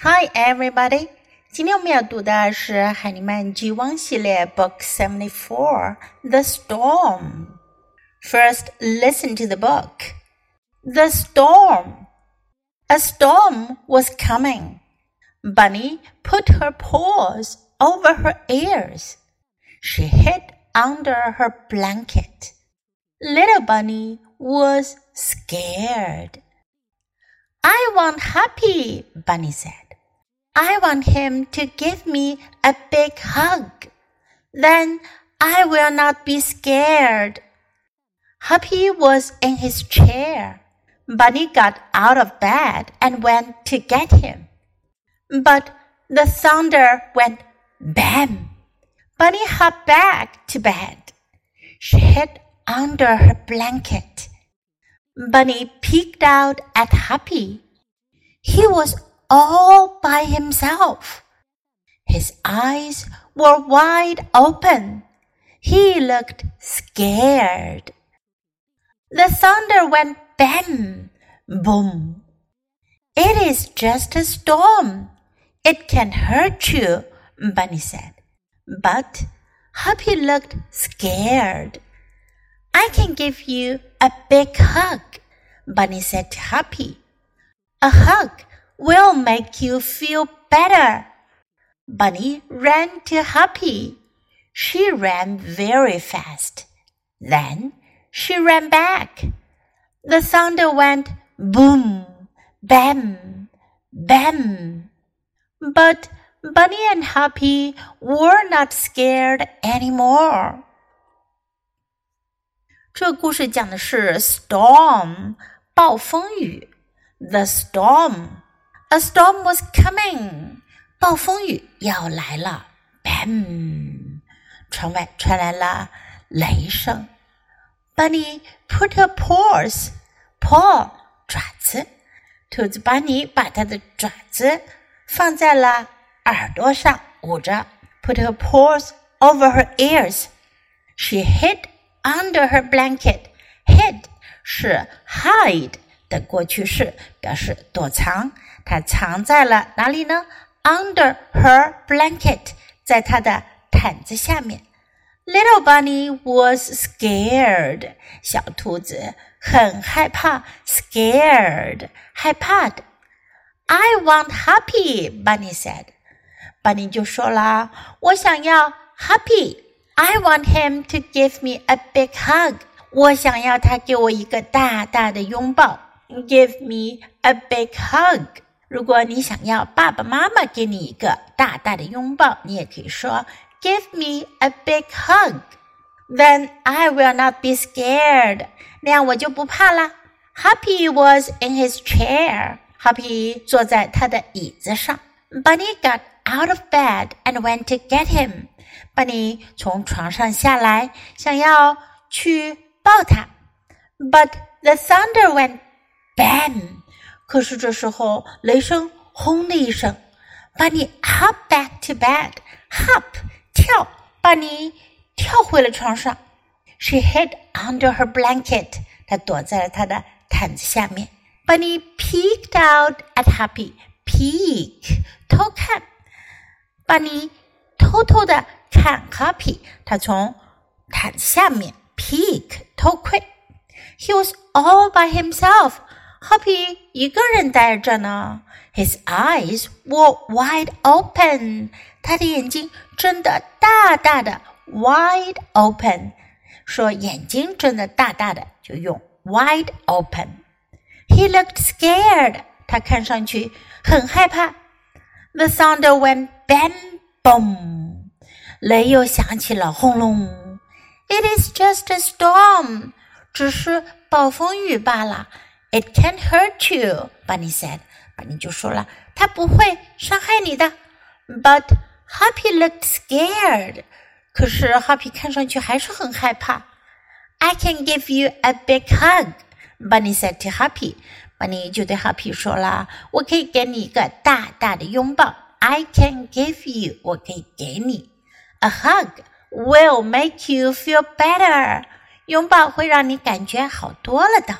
Hi, everybody！今天我们要读的是海尼曼剧汪系列 Book Seventy Four, The Storm. First, listen to the book. The storm. A storm was coming. Bunny put her paws over her ears. She hid under her blanket. Little Bunny was scared. I want Happy, Bunny said. I want him to give me a big hug. Then I will not be scared. Happy was in his chair. Bunny got out of bed and went to get him. But the thunder went bam. Bunny hopped back to bed. She hid under her blanket. Bunny peeked out at Happy. He was all by himself. His eyes were wide open. He looked scared. The thunder went bam, boom. It is just a storm. It can hurt you, Bunny said. But Happy looked scared. I can give you a big hug, Bunny said to Happy. A hug will make you feel better. Bunny ran to Happy. She ran very fast. Then she ran back. The thunder went boom, bam, bam. But Bunny and Happy were not scared anymore. 这个故事讲的是 storm 暴风雨，the storm。 A storm was coming，暴风雨要来了。Bam！窗外传来了雷声。Bunny put her paws，paw 爪子。兔子班尼把它的爪子放在了耳朵上，捂着。Put her paws over her ears. She hid under her blanket. Hid 是 hide 的过去式，表示躲藏。它藏在了哪里呢？Under her blanket，在她的毯子下面。Little bunny was scared，小兔子很害怕，scared，害怕的。I want happy，bunny said。bunny 就说啦，我想要 happy。I want him to give me a big hug。我想要他给我一个大大的拥抱。Give me a big hug。如果你想要爸爸妈妈给你一个大大的拥抱，你也可以说 "Give me a big hug." Then I will not be scared. 那样我就不怕啦。Happy was in his chair. Happy 坐在他的椅子上。Bunny got out of bed and went to get him. Bunny 从床上下来，想要去抱他。But the thunder went bam. 可是这时候，雷声轰的一声，把你 hop back to bed，hop 跳，把你跳回了床上。She hid under her blanket，她躲在了她的毯子下面。Bunny peeked out at Happy，peek 偷看，Bunny 偷偷的看 Happy，他从毯子下面 peek 偷窥。He was all by himself。 Happy 一个人待着呢。His eyes were wide open，他的眼睛睁得大大的，wide open。说眼睛睁得大大的，就用 wide open。He looked scared，他看上去很害怕。The thunder went bam boom，雷又响起了轰隆。It is just a storm，只是暴风雨罢了。It can't hurt you, Bunny said. Bunny 就说了，它不会伤害你的。But Happy looked scared. 可是 Happy 看上去还是很害怕。I can give you a big hug, Bunny said to Happy. Bunny 就对 Happy 说了，我可以给你一个大大的拥抱。I can give you，我可以给你。A hug will make you feel better. 拥抱会让你感觉好多了的。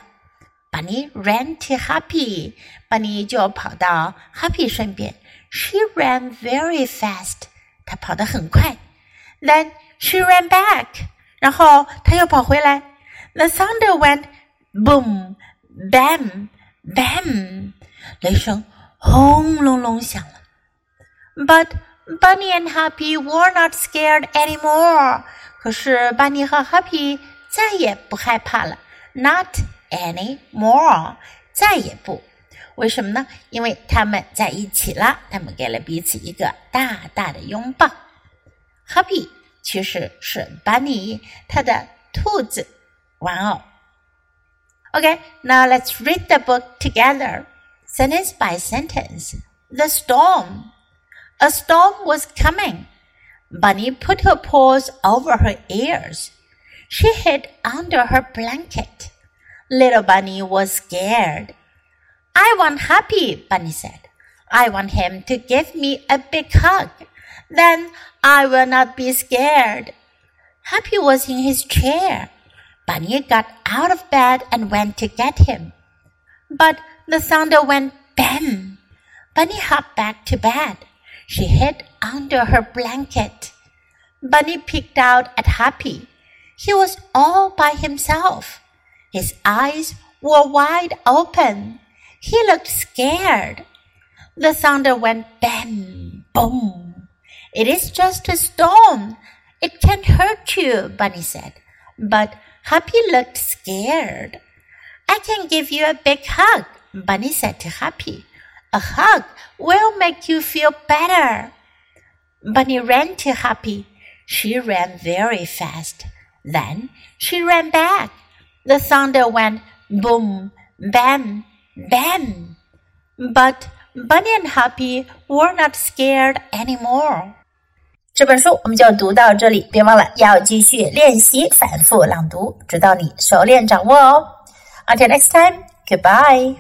Bunny ran to Happy. Bunny 就跑到 Happy 身边。She ran very fast. 她跑得很快。Then she ran back. 然后她又跑回来。The thunder went boom, bam, bam. 雷声轰隆隆响了。But Bunny and Happy were not scared anymore. 可是 Bunny 和 Happy 再也不害怕了。Not anymore，再也不。为什么呢？因为他们在一起了，他们给了彼此一个大大的拥抱。Happy 其实是 Bunny 他的兔子玩偶。Okay, now let's read the book together, sentence by sentence. The storm. A storm was coming. Bunny put her paws over her ears. She hid under her blanket. Little Bunny was scared. I want Happy, Bunny said. I want him to give me a big hug. Then I will not be scared. Happy was in his chair. Bunny got out of bed and went to get him. But the thunder went bam. Bunny hopped back to bed. She hid under her blanket. Bunny peeked out at Happy. He was all by himself. His eyes were wide open. He looked scared. The thunder went bam, boom. It is just a storm. It can't hurt you, Bunny said. But Happy looked scared. I can give you a big hug, Bunny said to Happy. A hug will make you feel better. Bunny ran to Happy. She ran very fast. Then she ran back. The thunder went boom, bam, bam. But Bunny and Happy were not scared anymore. 这本书我们就读到这里，别忘了要继续练习反复朗读，直到你熟练掌握哦。Until next time, goodbye.